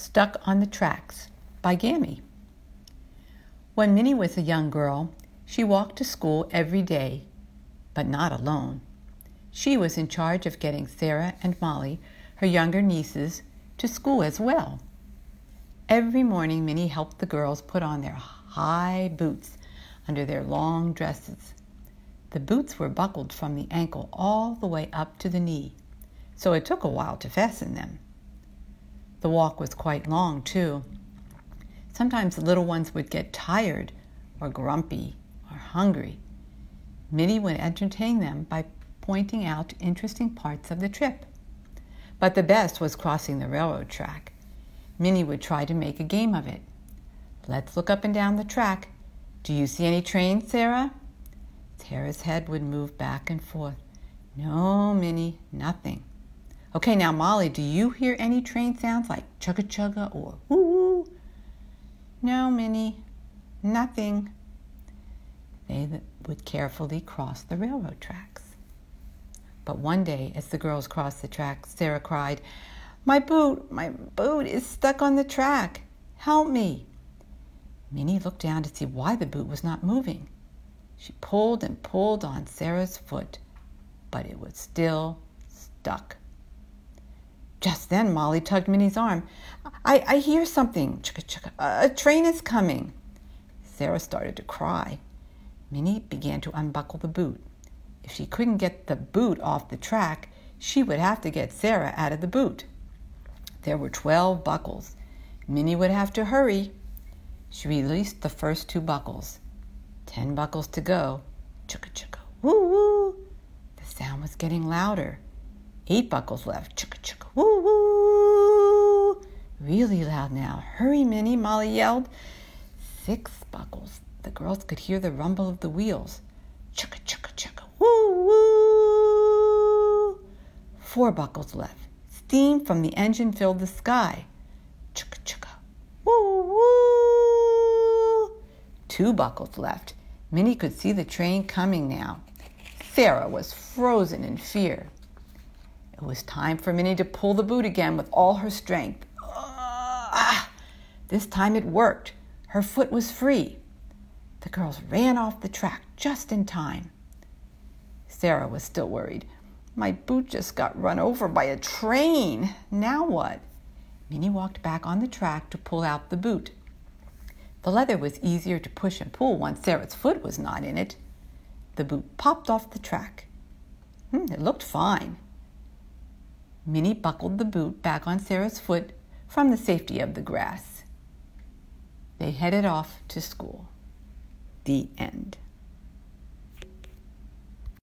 Stuck on the Tracks by Gammy. When Minnie was a young girl, she walked to school every day, but not alone. She was in charge of getting Sara and Mollie, her younger nieces, to school as well. Every morning, Minnie helped the girls put on their high boots under their long dresses. The boots were buckled from the ankle all the way up to the knee, so it took a while to fasten them. The walk was quite long, too. Sometimes the little ones would get tired or grumpy or hungry. Minnie would entertain them by pointing out interesting parts of the trip. But the best was crossing the railroad track. Minnie would try to make a game of it. Let's look up and down the track. Do you see any trains, Sara? Sara's head would move back and forth. No, Minnie, nothing. Okay, now, Mollie, do you hear any train sounds like chugga chugga or woo woo? No, Minnie, nothing. They would carefully cross the railroad tracks. But one day, as the girls crossed the track, Sara cried, My boot, my boot is stuck on the track. Help me. Minnie looked down to see why the boot was not moving. She pulled and pulled on Sara's foot, but it was still stuck. Just then, Mollie tugged Minnie's arm. I, I hear something. Chicka, chicka. A train is coming. Sara started to cry. Minnie began to unbuckle the boot. If she couldn't get the boot off the track, she would have to get Sara out of the boot. There were 12 buckles. Minnie would have to hurry. She released the first two buckles. Ten buckles to go. Chugga chugga. Woo woo. The sound was getting louder. Eight buckles left. Chugga chugga. Woo woo. Really loud now. Hurry, Minnie, Mollie yelled. Six buckles. The girls could hear the rumble of the wheels. Chugga chugga chugga. Woo woo. Four buckles left. Steam from the engine filled the sky. Chugga chugga. Woo woo. Two buckles left. Minnie could see the train coming now. Sara was frozen in fear. It was time for Minnie to pull the boot again with all her strength. Ah! This time it worked. Her foot was free. The girls ran off the track just in time. Sara was still worried. My boot just got run over by a train. Now what? Minnie walked back on the track to pull out the boot. The leather was easier to push and pull once Sara's foot was not in it. The boot popped off the track. Hmm, it looked fine. Minnie buckled the boot back on Sara's foot from the safety of the grass. They headed off to school. The end.